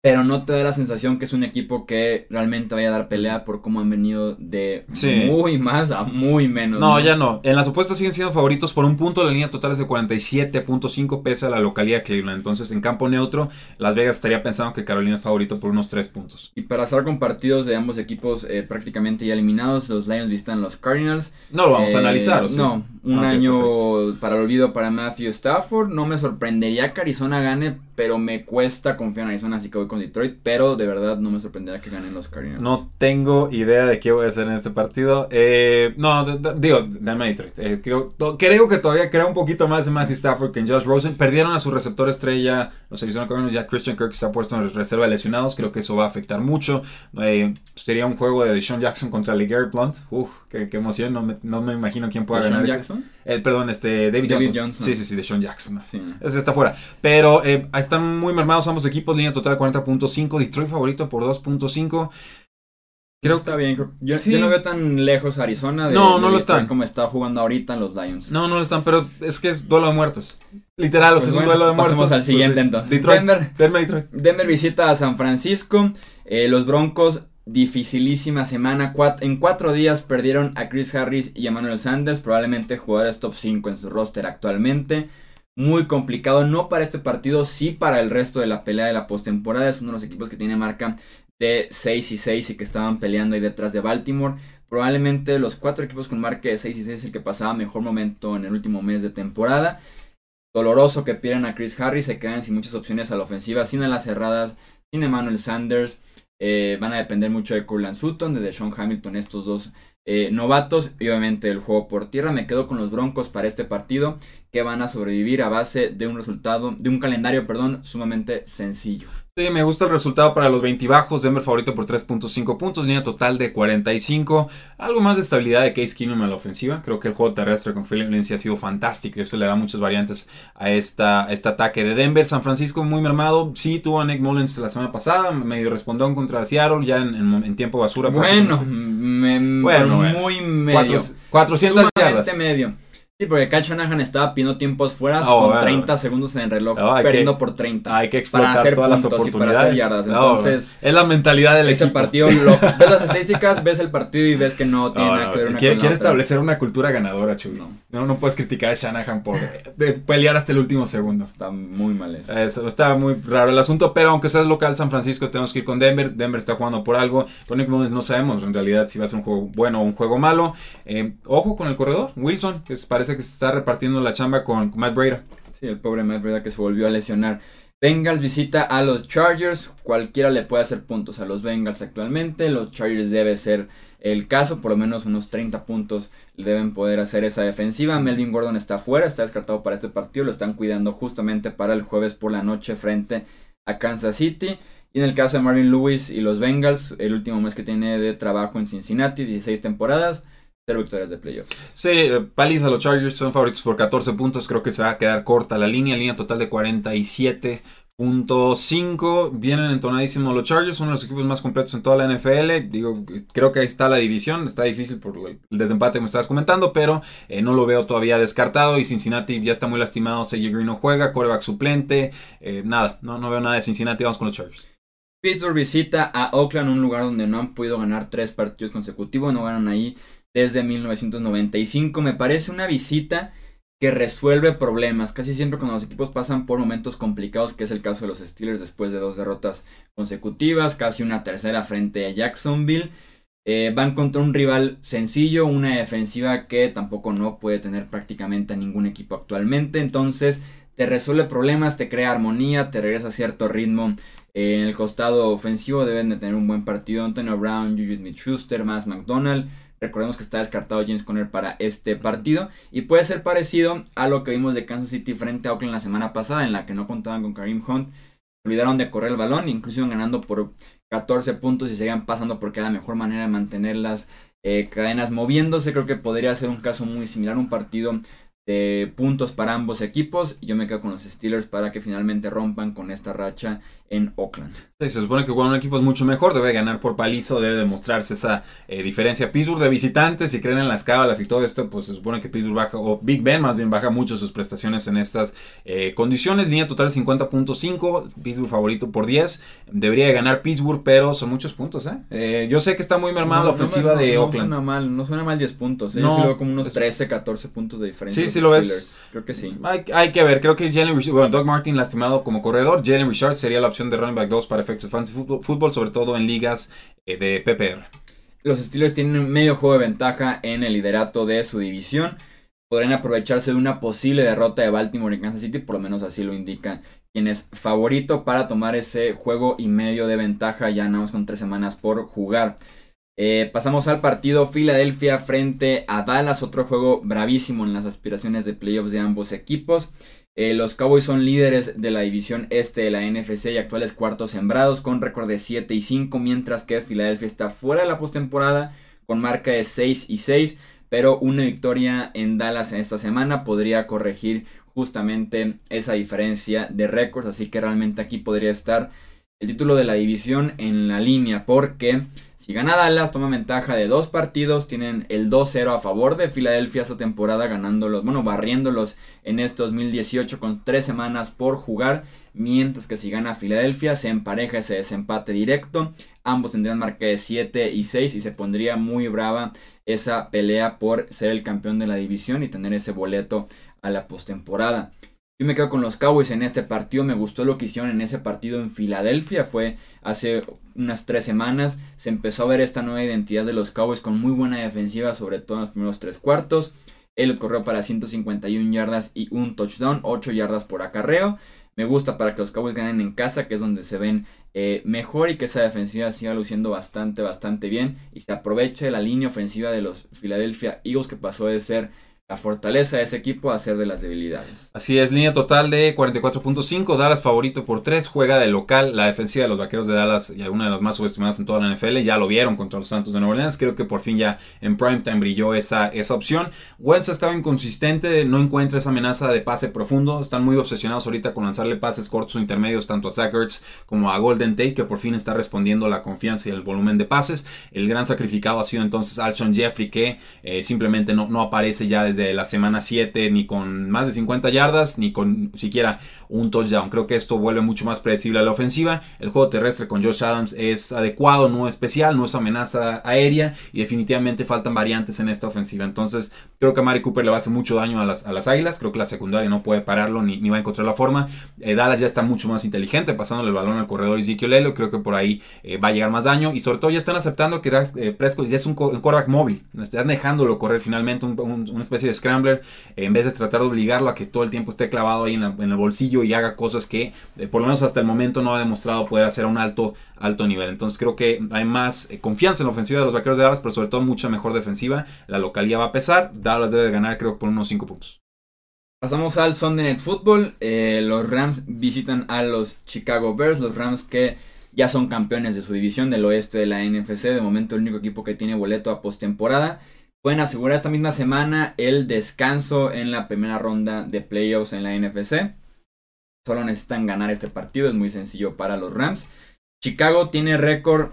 Speaker 1: pero no te da la sensación que es un equipo que realmente vaya a dar pelea por cómo han venido de muy más a muy menos.
Speaker 2: No, ya no. En las opuestas siguen siendo favoritos por un punto. La línea total es de 47.5 pese a la localidad de Cleveland. Entonces, en campo neutro, Las Vegas estaría pensando que Carolina es favorito por unos 3 puntos.
Speaker 1: Y para estar con partidos de ambos equipos eh, prácticamente ya eliminados, los Lions visitan los Cardinals.
Speaker 2: No lo vamos a analizar, ¿o
Speaker 1: No, un año para el olvido para Matthew Stafford. No me sorprendería que Arizona gane, pero me cuesta confiar en Arizona, así que voy con Detroit. Pero de verdad no me sorprendería que ganen los Cardinals.
Speaker 2: No tengo idea de qué voy a hacer en este partido. Eh, no, digo, dame Detroit. Eh, creo, creo, que todavía crea un poquito más en Matthew Stafford que en Josh Rosen. Perdieron a su receptor estrella, los Arizona Cardinals. Ya Christian Kirk está puesto en reserva de lesionados. Creo que eso va a afectar mucho. Eh, sería un juego de Sean Jackson contra LeGarrette Blunt. Uf, qué, emoción. No me, no me, imagino quién pueda ganar.
Speaker 1: Jackson?
Speaker 2: Perdón, este, David, Johnson. Sí, sí, sí, de Sean Jackson. Ese está fuera. Pero están muy mermados ambos equipos, línea total 40.5, Detroit favorito por 2.5.
Speaker 1: Creo está bien. Yo, no veo tan lejos Arizona.
Speaker 2: De, no, no lo están.
Speaker 1: Como está jugando ahorita en los Lions.
Speaker 2: No, no lo están, pero es que es duelo de muertos. Literal, o sea, es un pues duelo de muertos.
Speaker 1: Pasemos al siguiente pues, entonces.
Speaker 2: Detroit, Denver, Denver, Detroit.
Speaker 1: Denver visita a San Francisco. Eh, los Broncos, dificilísima semana. en cuatro días perdieron a Chris Harris y a Manuel Sanders, probablemente jugadores top 5 en su roster actualmente muy complicado, no para este partido, sí para el resto de la pelea de la postemporada. Es uno de los equipos que tiene marca de 6 y 6 y que estaban peleando ahí detrás de Baltimore. Probablemente los cuatro equipos con marca de 6 y 6 es el que pasaba mejor momento en el último mes de temporada. Doloroso que pierdan a Chris Harris, se quedan sin muchas opciones a la ofensiva, sin alas cerradas, sin Emmanuel Sanders. Eh, van a depender mucho de Curland Sutton, de Sean Hamilton, estos dos eh, novatos y obviamente el juego por tierra. Me quedo con los Broncos para este partido que van a sobrevivir a base de un resultado, de un calendario, perdón, sumamente sencillo.
Speaker 2: Sí, me gusta el resultado para los 20 bajos. Denver favorito por 3.5 puntos, línea total de 45. Algo más de estabilidad de Case Keenum a la ofensiva. Creo que el juego terrestre con Philip ha sido fantástico y eso le da muchas variantes a, esta, este ataque de Denver. San Francisco muy mermado. Sí, tuvo a Nick Mullins la semana pasada, medio respondió contra Seattle ya en, tiempo basura.
Speaker 1: Bueno, bueno, muy medio.
Speaker 2: 400 yardas.
Speaker 1: medio. Sí, porque Kyle Shanahan estaba pidiendo tiempos fuera oh, con 30 segundos en el reloj, perdiendo por 30.
Speaker 2: Hay que explotar para hacer todas las oportunidades. para hacer
Speaker 1: yardas. Entonces,
Speaker 2: es la mentalidad del
Speaker 1: ese
Speaker 2: equipo.
Speaker 1: partido, lo, ves las estadísticas, ves el partido y ves que no tiene nada que ver una
Speaker 2: Quiere, quiere establecer una cultura ganadora, chulo. No. no, puedes criticar a Shanahan por pelear hasta el último segundo.
Speaker 1: Está muy mal eso.
Speaker 2: Está muy raro el asunto, pero aunque seas local San Francisco, tenemos que ir con Denver. Denver está jugando por algo. Con Nick Mullins no sabemos en realidad si va a ser un juego bueno o un juego malo. Eh, ojo con el corredor, Wilson, que parece que se está repartiendo la chamba con Matt Breda.
Speaker 1: Sí, el pobre Matt Breda que se volvió a lesionar. Bengals visita a los Chargers. Cualquiera le puede hacer puntos a los Bengals actualmente. Los Chargers debe ser el caso. Por lo menos unos 30 puntos deben poder hacer esa defensiva. Melvin Gordon está fuera, está descartado para este partido. Lo están cuidando justamente para el jueves por la noche frente a Kansas City. Y en el caso de Marvin Lewis y los Bengals, el último mes que tiene de trabajo en Cincinnati, 16 temporadas victorias de playoffs.
Speaker 2: Sí, eh, paliza los Chargers son favoritos por 14 puntos. Creo que se va a quedar corta la línea. Línea total de 47.5. Vienen entonadísimos los Chargers, uno de los equipos más completos en toda la NFL. Digo, creo que ahí está la división. Está difícil por el desempate que me estabas comentando, pero eh, no lo veo todavía descartado. Y Cincinnati ya está muy lastimado. Sergio Green no juega, coreback suplente. Eh, nada, no, no veo nada de Cincinnati. Vamos con los Chargers.
Speaker 1: Pittsburgh visita a Oakland, un lugar donde no han podido ganar tres partidos consecutivos. No ganan ahí desde 1995. Me parece una visita que resuelve problemas. Casi siempre cuando los equipos pasan por momentos complicados, que es el caso de los Steelers después de dos derrotas consecutivas, casi una tercera frente a Jacksonville. Eh, van contra un rival sencillo, una defensiva que tampoco no puede tener prácticamente a ningún equipo actualmente. Entonces te resuelve problemas, te crea armonía, te regresa a cierto ritmo En el costado ofensivo deben de tener un buen partido Antonio Brown, Juju Smith-Schuster, más McDonald. Recordemos que está descartado James Conner para este partido y puede ser parecido a lo que vimos de Kansas City frente a Oakland la semana pasada en la que no contaban con Kareem Hunt. Olvidaron de correr el balón, incluso iban ganando por 14 puntos y seguían pasando porque era la mejor manera de mantener las eh, cadenas moviéndose. Creo que podría ser un caso muy similar, un partido de puntos para ambos equipos. Yo me quedo con los Steelers para que finalmente rompan con esta racha en Oakland.
Speaker 2: se supone que cuando un equipo es mucho mejor, debe ganar por palizo, debe demostrarse esa eh, diferencia. Pittsburgh de visitantes, si creen en las cábalas y todo esto, pues se supone que Pittsburgh baja, o Big Ben más bien baja mucho sus prestaciones en estas eh, condiciones. Línea total 50.5, Pittsburgh favorito por 10. Debería ganar Pittsburgh, pero son muchos puntos, ¿eh? ¿eh? yo sé que está muy mermada la ofensiva de Oakland.
Speaker 1: No suena mal, no suena mal 10 puntos. ¿eh? No, yo como unos 13, 14 puntos de diferencia.
Speaker 2: Sí, sí lo ves.
Speaker 1: Creo que sí.
Speaker 2: Hay, que ver, creo que Jalen bueno, Doug Martin lastimado como corredor, Jalen Richard sería la opción de running back 2 para efectos de fantasy fútbol, sobre todo en ligas eh, de PPR.
Speaker 1: Los Steelers tienen medio juego de ventaja en el liderato de su división. Podrían aprovecharse de una posible derrota de Baltimore en Kansas City, por lo menos así lo indican quien es favorito para tomar ese juego y medio de ventaja. Ya andamos con tres semanas por jugar. Eh, pasamos al partido Filadelfia frente a Dallas, otro juego bravísimo en las aspiraciones de playoffs de ambos equipos. Eh, los Cowboys son líderes de la división este de la NFC y actuales cuartos sembrados con récord de 7 y 5, mientras que Filadelfia está fuera de la postemporada con marca de 6 y 6, pero una victoria en Dallas en esta semana podría corregir justamente esa diferencia de récords, así que realmente aquí podría estar el título de la división en la línea porque si gana Dallas, toma ventaja de dos partidos. Tienen el 2-0 a favor de Filadelfia esta temporada, ganándolos, bueno, barriéndolos en este 2018 con tres semanas por jugar. Mientras que si gana Filadelfia, se empareja ese desempate directo. Ambos tendrían marca de 7 y 6 y se pondría muy brava esa pelea por ser el campeón de la división y tener ese boleto a la postemporada. Yo me quedo con los Cowboys en este partido. Me gustó lo que hicieron en ese partido en Filadelfia. Fue hace unas tres semanas. Se empezó a ver esta nueva identidad de los Cowboys con muy buena defensiva, sobre todo en los primeros tres cuartos. Él corrió para 151 yardas y un touchdown, 8 yardas por acarreo. Me gusta para que los Cowboys ganen en casa, que es donde se ven eh, mejor y que esa defensiva siga luciendo bastante, bastante bien. Y se aproveche la línea ofensiva de los Philadelphia Eagles, que pasó de ser la fortaleza de ese equipo a ser de las debilidades.
Speaker 2: Así es, línea total de 44.5, Dallas favorito por 3, juega de local, la defensiva de los Vaqueros de Dallas, y una de las más subestimadas en toda la NFL, ya lo vieron contra los Santos de Nueva Orleans, creo que por fin ya en primetime brilló esa, esa opción. Wentz ha estado inconsistente, no encuentra esa amenaza de pase profundo, están muy obsesionados ahorita con lanzarle pases cortos o intermedios tanto a Zach como a Golden Tate, que por fin está respondiendo la confianza y el volumen de pases. El gran sacrificado ha sido entonces Alshon Jeffrey, que eh, simplemente no, no aparece ya desde de la semana 7 ni con más de 50 yardas ni con siquiera un touchdown. Creo que esto vuelve mucho más predecible a la ofensiva. El juego terrestre con Josh Adams es adecuado, no especial, no es amenaza aérea y definitivamente faltan variantes en esta ofensiva. Entonces creo que a Mari Cooper le va a hacer mucho daño a las, a las águilas. Creo que la secundaria no puede pararlo ni, ni va a encontrar la forma. Eh, Dallas ya está mucho más inteligente pasándole el balón al corredor Ezekiel Lelo. Creo que por ahí eh, va a llegar más daño y sobre todo ya están aceptando que eh, Prescott ya es un, quarterback móvil. Están dejándolo correr finalmente una especie de scrambler en vez de tratar de obligarlo a que todo el tiempo esté clavado ahí en, el bolsillo y haga cosas que eh, por lo menos hasta el momento no ha demostrado poder hacer a un alto, alto nivel. Entonces creo que hay más eh, confianza en la ofensiva de los vaqueros de Dallas, pero sobre todo mucha mejor defensiva. La localidad va a pesar. Dallas debe ganar creo que por unos 5 puntos.
Speaker 1: Pasamos al Sunday Night Football. Eh, los Rams visitan a los Chicago Bears. Los Rams que ya son campeones de su división del oeste de la NFC. De momento el único equipo que tiene boleto a postemporada pueden asegurar esta misma semana el descanso en la primera ronda de playoffs en la NFC. Solo necesitan ganar este partido, es muy sencillo para los Rams. Chicago tiene récord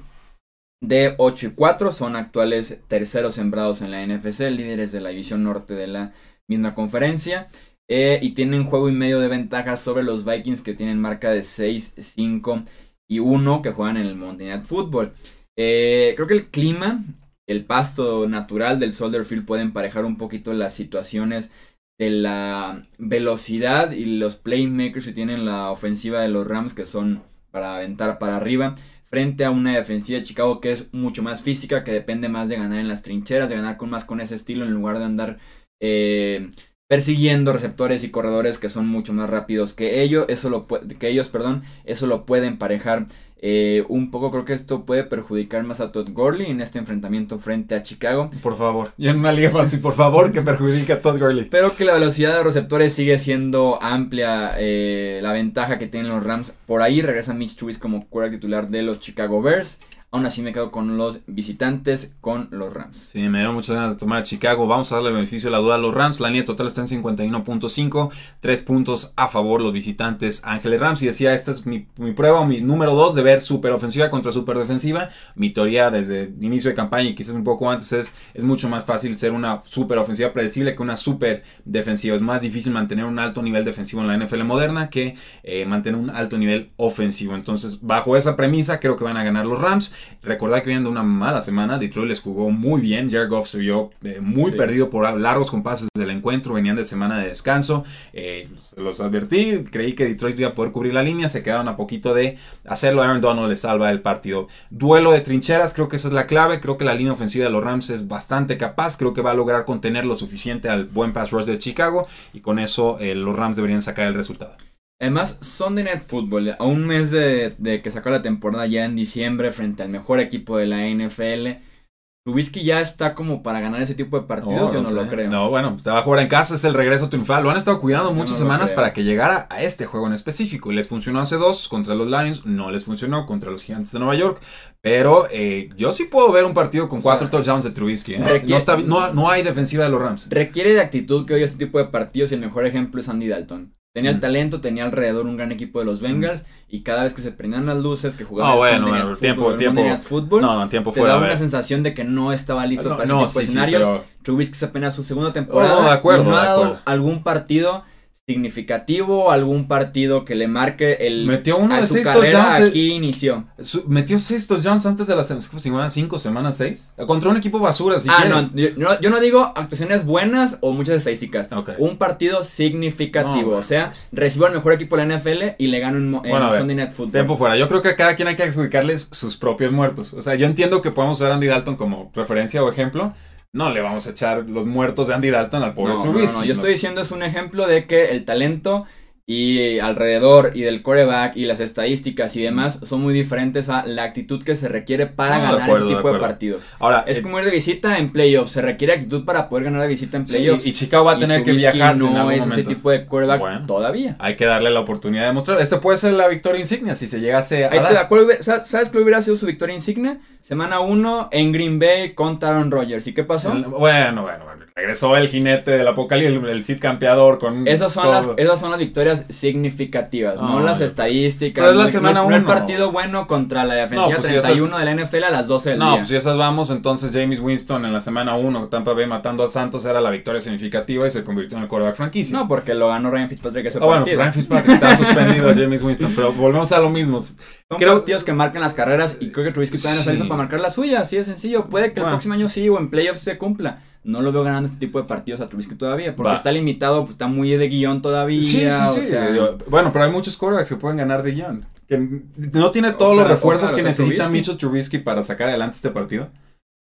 Speaker 1: de 8 y 4, son actuales terceros sembrados en la NFC, líderes de la división norte de la misma conferencia. Eh, y tienen juego y medio de ventaja sobre los Vikings que tienen marca de 6, 5 y 1 que juegan en el Monday Night Football. Eh, creo que el clima el pasto natural del Soldier Field puede emparejar un poquito las situaciones de la velocidad y los playmakers que tienen la ofensiva de los Rams que son para aventar para arriba frente a una defensiva de Chicago que es mucho más física, que depende más de ganar en las trincheras, de ganar con más con ese estilo en lugar de andar eh, persiguiendo receptores y corredores que son mucho más rápidos que ellos, eso lo que ellos, perdón, eso lo puede emparejar eh, un poco creo que esto puede perjudicar más a Todd Gurley en este enfrentamiento frente a Chicago.
Speaker 2: Por favor, y en una liga fancy, por favor, que perjudique a Todd Gurley.
Speaker 1: Pero que la velocidad de receptores sigue siendo amplia, eh, la ventaja que tienen los Rams. Por ahí regresa Mitch Trubisky como quarterback titular de los Chicago Bears. Aún así me quedo con los visitantes, con los Rams.
Speaker 2: Sí, me dio muchas ganas de tomar a Chicago. Vamos a darle beneficio de la duda a los Rams. La línea total está en 51.5. Tres puntos a favor los visitantes Ángeles Rams. Y decía, esta es mi, prueba, mi número dos de ver super ofensiva contra super defensiva. Mi teoría desde inicio de campaña y quizás un poco antes es, es mucho más fácil ser una super ofensiva predecible que una super defensiva. Es más difícil mantener un alto nivel defensivo en la NFL moderna que eh, mantener un alto nivel ofensivo. Entonces, bajo esa premisa, creo que van a ganar los Rams. Recordad que viendo una mala semana, Detroit les jugó muy bien. Jared Goff se vio eh, muy perdido por largos compases del encuentro. Venían de semana de descanso. Eh, los advertí, creí que Detroit iba a poder cubrir la línea. Se quedaron a poquito de hacerlo. Aaron Donald le salva el partido. Duelo de trincheras, creo que esa es la clave. Creo que la línea ofensiva de los Rams es bastante capaz. Creo que va a lograr contener lo suficiente al buen pass rush de Chicago. Y con eso eh, los Rams deberían sacar el resultado.
Speaker 1: Además, Sunday Night Football, a un mes de, que sacó la temporada ya en diciembre frente al mejor equipo de la NFL. Trubisky ya está como para ganar ese tipo de partidos, yo no, lo creo.
Speaker 2: No, bueno, estaba a jugar en casa, es el regreso triunfal. Lo han estado cuidando muchas semanas para que llegara a este juego en específico. Les funcionó hace dos contra los Lions, no les funcionó contra los Gigantes de Nueva York. Pero eh, yo sí puedo ver un partido con cuatro touchdowns de Trubisky. ¿eh? no, no, hay defensiva de los Rams.
Speaker 1: Requiere de actitud que hoy este tipo de partidos y el mejor ejemplo es Andy Dalton. Tenía el talento, tenía alrededor un gran equipo de los Bengals y cada vez que se prendían las luces, que jugaban
Speaker 2: bueno, bueno, tiempo, tiempo,
Speaker 1: fútbol, no, tiempo te daba una sensación de que no estaba listo para ese tipo de escenarios. Trubisky es apenas su segunda temporada.
Speaker 2: de acuerdo,
Speaker 1: no ha dado algún partido significativo, algún partido que le marque el
Speaker 2: metió uno de
Speaker 1: su carrera aquí inició.
Speaker 2: metió seis touchdowns antes de las semanas cinco semanas seis contra un equipo basura si
Speaker 1: ah, no yo, no digo actuaciones buenas o muchas estadísticas. Un partido significativo, o sea, recibo al mejor equipo de la NFL y le gano en, Sunday Night Football.
Speaker 2: Tiempo fuera. Yo creo que a cada quien hay que adjudicarles sus propios muertos. O sea, yo entiendo que podemos usar a Andy Dalton como referencia o ejemplo, no le vamos a echar los muertos de Andy Dalton al pobre Trubisky.
Speaker 1: No, no, yo estoy diciendo es un ejemplo de que el talento y alrededor y del coreback y las estadísticas y demás son muy diferentes a la actitud que se requiere para ganar ese tipo de, partidos. Ahora, es eh, como ir de visita en playoffs, se requiere actitud para poder ganar la visita en playoffs.
Speaker 2: y, Chicago va a tener que viajar
Speaker 1: no es ese tipo de coreback todavía.
Speaker 2: Hay que darle la oportunidad de mostrar. Esto puede ser la victoria insignia si se llegase a
Speaker 1: Ahí ¿Sabes cuál hubiera sido su victoria insignia? Semana 1 en Green Bay contra Aaron Rodgers. ¿Y qué pasó?
Speaker 2: bueno, bueno, bueno. Regresó el jinete del apocalipsis, el, Cid campeador con...
Speaker 1: Esas son, las, esas son las victorias significativas, no las estadísticas. Pero es la semana 1. No, el partido bueno contra la defensiva 31 pues de la NFL a las 12 del
Speaker 2: no,
Speaker 1: día.
Speaker 2: No, pues si esas vamos, entonces James Winston en la semana 1, Tampa Bay matando a Santos, era la victoria significativa y se convirtió en el quarterback franquicia.
Speaker 1: No, porque lo ganó Ryan Fitzpatrick ese
Speaker 2: oh, bueno, Ryan Fitzpatrick está suspendido James Winston, pero volvemos a lo mismo. Son
Speaker 1: creo... partidos que marcan las carreras y creo que Trubisky todavía no está listo para marcar la suya, así de sencillo. Puede que el próximo año sí o en playoffs se cumpla no lo veo ganando este tipo de partidos a Trubisky todavía, porque está limitado, pues, está muy de guion todavía. Sí, sí, sí.
Speaker 2: bueno, pero hay muchos quarterbacks que pueden ganar de guion. Que no tiene todos los refuerzos que necesita Mitchell Trubisky para sacar adelante este partido.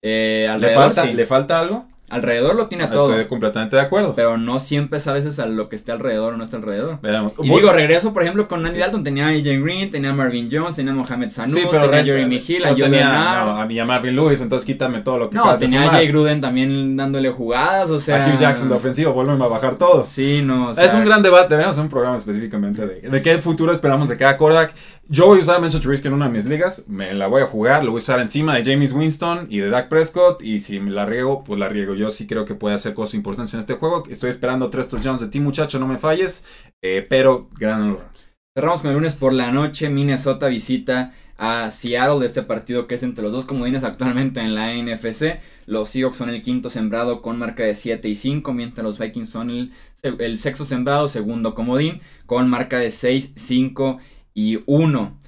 Speaker 1: Eh,
Speaker 2: ¿Le, falta, ¿Le falta algo?
Speaker 1: Alrededor lo tiene todo.
Speaker 2: Estoy completamente de acuerdo.
Speaker 1: Pero no siempre sabes a lo que esté alrededor o no está alrededor. Y digo, regreso, por ejemplo, con Andy Dalton. Tenía a AJ Green, tenía a Marvin Jones, tenía a Mohamed Sanu, tenía a Jeremy Hill, a
Speaker 2: tenía, a Marvin Lewis, entonces quítame todo lo que
Speaker 1: No, tenía a Jay Gruden también dándole jugadas, o sea...
Speaker 2: A Hugh Jackson de ofensivo, vuelven a bajar todo.
Speaker 1: Sí, no,
Speaker 2: Es un gran debate, deberíamos hacer un programa específicamente de, de qué futuro esperamos de cada quarterback. Yo voy a usar a Mitchell Trubisky en una de mis ligas, me la voy a jugar, lo voy a usar encima de James Winston y de Dak Prescott y si la riego, pues la riego. Yo sí creo que puede hacer cosas importantes en este juego. Estoy esperando tres touchdowns de ti, muchacho, no me falles, eh, pero ganan los Rams.
Speaker 1: Cerramos con el lunes por la noche, Minnesota visita a Seattle de este partido que es entre los dos comodines actualmente en la NFC. Los Seahawks son el quinto sembrado con marca de 7 y 5, mientras los Vikings son el, el sexto sembrado, segundo comodín, con marca de 6, 5 y 1.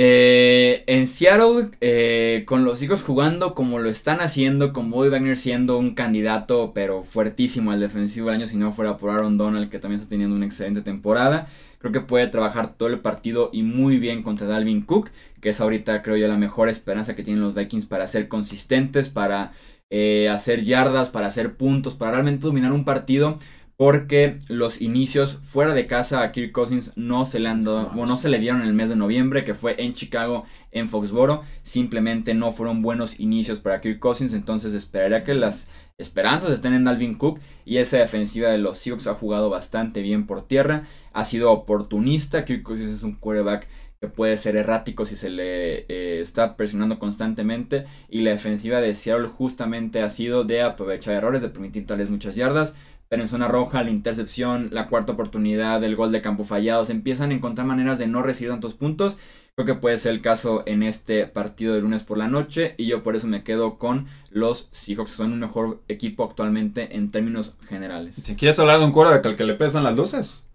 Speaker 1: Eh, en Seattle, eh, con los hijos jugando como lo están haciendo, con Bobby Wagner siendo un candidato, pero fuertísimo al defensivo del año, si no fuera por Aaron Donald, que también está teniendo una excelente temporada. Creo que puede trabajar todo el partido y muy bien contra Dalvin Cook, que es ahorita, creo yo, la mejor esperanza que tienen los Vikings para ser consistentes, para eh, hacer yardas, para hacer puntos, para realmente dominar un partido porque los inicios fuera de casa a Kirk Cousins no se le han no se le dieron en el mes de noviembre, que fue en Chicago, en Foxboro. Simplemente no fueron buenos inicios para Kirk Cousins, entonces esperaría que las esperanzas estén en Dalvin Cook y esa defensiva de los Seahawks ha jugado bastante bien por tierra, ha sido oportunista. Kirk Cousins es un quarterback que puede ser errático si se le eh, está presionando constantemente y la defensiva de Seattle justamente ha sido de aprovechar errores, de permitir tales muchas yardas, pero en zona roja la intercepción, la cuarta oportunidad, el gol de campo fallado, se empiezan a encontrar maneras de no recibir tantos puntos. Creo que puede ser el caso en este partido de lunes por la noche y yo por eso me quedo con los Seahawks, que son un mejor equipo actualmente en términos generales.
Speaker 2: Si quieres hablar de un que al que le pesan las luces.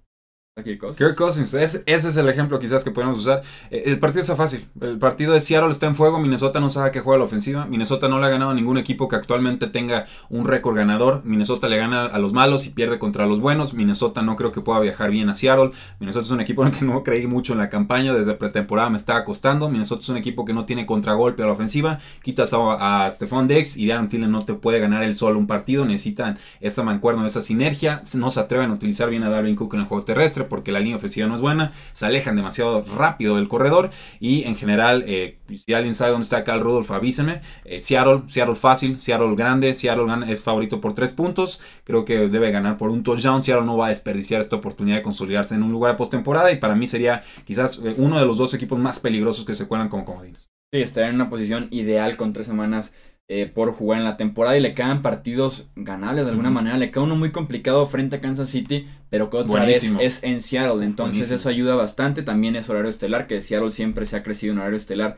Speaker 2: Kirk Cousins. Ese es el ejemplo quizás que podemos usar. Eh, el partido está fácil. El partido de Seattle está en fuego. Minnesota no sabe que juega la ofensiva. Minnesota no le ha ganado a ningún equipo que actualmente tenga un récord ganador. Minnesota le gana a los malos y pierde contra los buenos. Minnesota no creo que pueda viajar bien a Seattle. Minnesota es un equipo en el que no creí mucho en la campaña. Desde pretemporada me estaba costando. Minnesota es un equipo que no tiene contragolpe a la ofensiva. Quitas a, a Stephon Dex y Darren Tillen no te puede ganar el solo un partido. Necesitan esa mancuerna, esa sinergia. No se atreven a utilizar bien a Darwin Cook en el juego terrestre porque la línea ofensiva no es buena, se alejan demasiado rápido del corredor y en general, eh, si alguien sabe dónde está Cal Rudolph, avísenme. Eh, Seattle, Seattle fácil, Seattle grande, Seattle es favorito por tres puntos, creo que debe ganar por un touchdown, Seattle no va a desperdiciar esta oportunidad de consolidarse en un lugar de postemporada y para mí sería quizás eh, uno de los dos equipos más peligrosos que se cuelan como comodines.
Speaker 1: Sí, estar en una posición ideal con tres semanas eh, por jugar en la temporada y le quedan partidos ganables de alguna manera. Le queda uno muy complicado frente a Kansas City, pero que otra vez es en Seattle. Entonces eso ayuda bastante. También es horario estelar, que Seattle siempre se ha crecido en horario estelar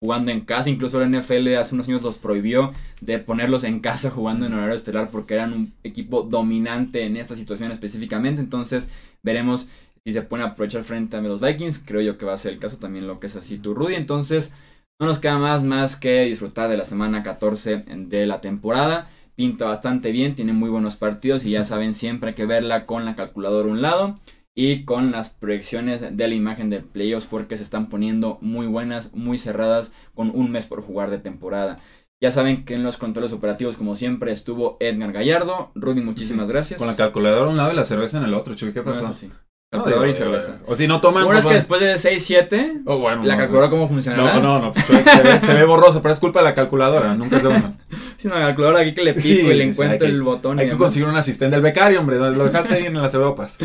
Speaker 1: jugando en casa. Incluso la NFL hace unos años los prohibió de ponerlos en casa jugando en horario estelar porque eran un equipo dominante en esta situación específicamente. Entonces veremos si se pueden aprovechar frente a los Vikings. Creo yo que va a ser el caso también lo que es así tu Rudy. Entonces no nos queda más, más que disfrutar de la semana 14 de la temporada. Pinta bastante bien, tiene muy buenos partidos y ya saben, siempre hay que verla con la calculadora a un lado y con las proyecciones de la imagen de playoffs porque se están poniendo muy buenas, muy cerradas con un mes por jugar de temporada. Ya saben que en los controles operativos, como siempre, estuvo Edgar Gallardo. Rudy, muchísimas gracias.
Speaker 2: Con la calculadora a un lado y la cerveza en el otro, Chuy, ¿qué pasó?
Speaker 1: Calculadora y cerveza.
Speaker 2: O si no toman.
Speaker 1: Bueno, es que después de 6, 7,
Speaker 2: oh, bueno,
Speaker 1: la calculadora cómo funciona.
Speaker 2: No, no, no. Pues, se, ve, borroso, pero es culpa de la calculadora, nunca es de uno.
Speaker 1: Sí, una calculadora aquí que le pico y le encuentro el botón.
Speaker 2: Hay que conseguir un asistente del becario, hombre. Lo dejaste ahí en las Europas.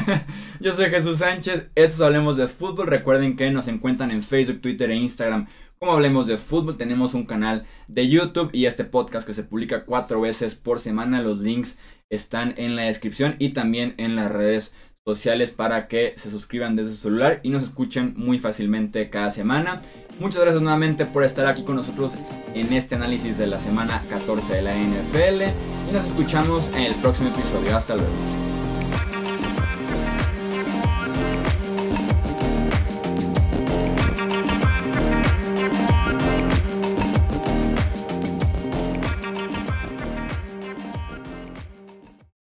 Speaker 1: Yo soy Jesús Sánchez. Estos hablemos de fútbol. Recuerden que nos encuentran en Facebook, Twitter e Instagram. Como hablemos de fútbol, tenemos un canal de YouTube y este podcast que se publica cuatro veces por semana. Los links están en la descripción y también en las redes sociales para que se suscriban desde su celular y nos escuchen muy fácilmente cada semana. Muchas gracias nuevamente por estar aquí con nosotros en este análisis de la semana 14 de la NFL y nos escuchamos en el próximo episodio. Hasta luego.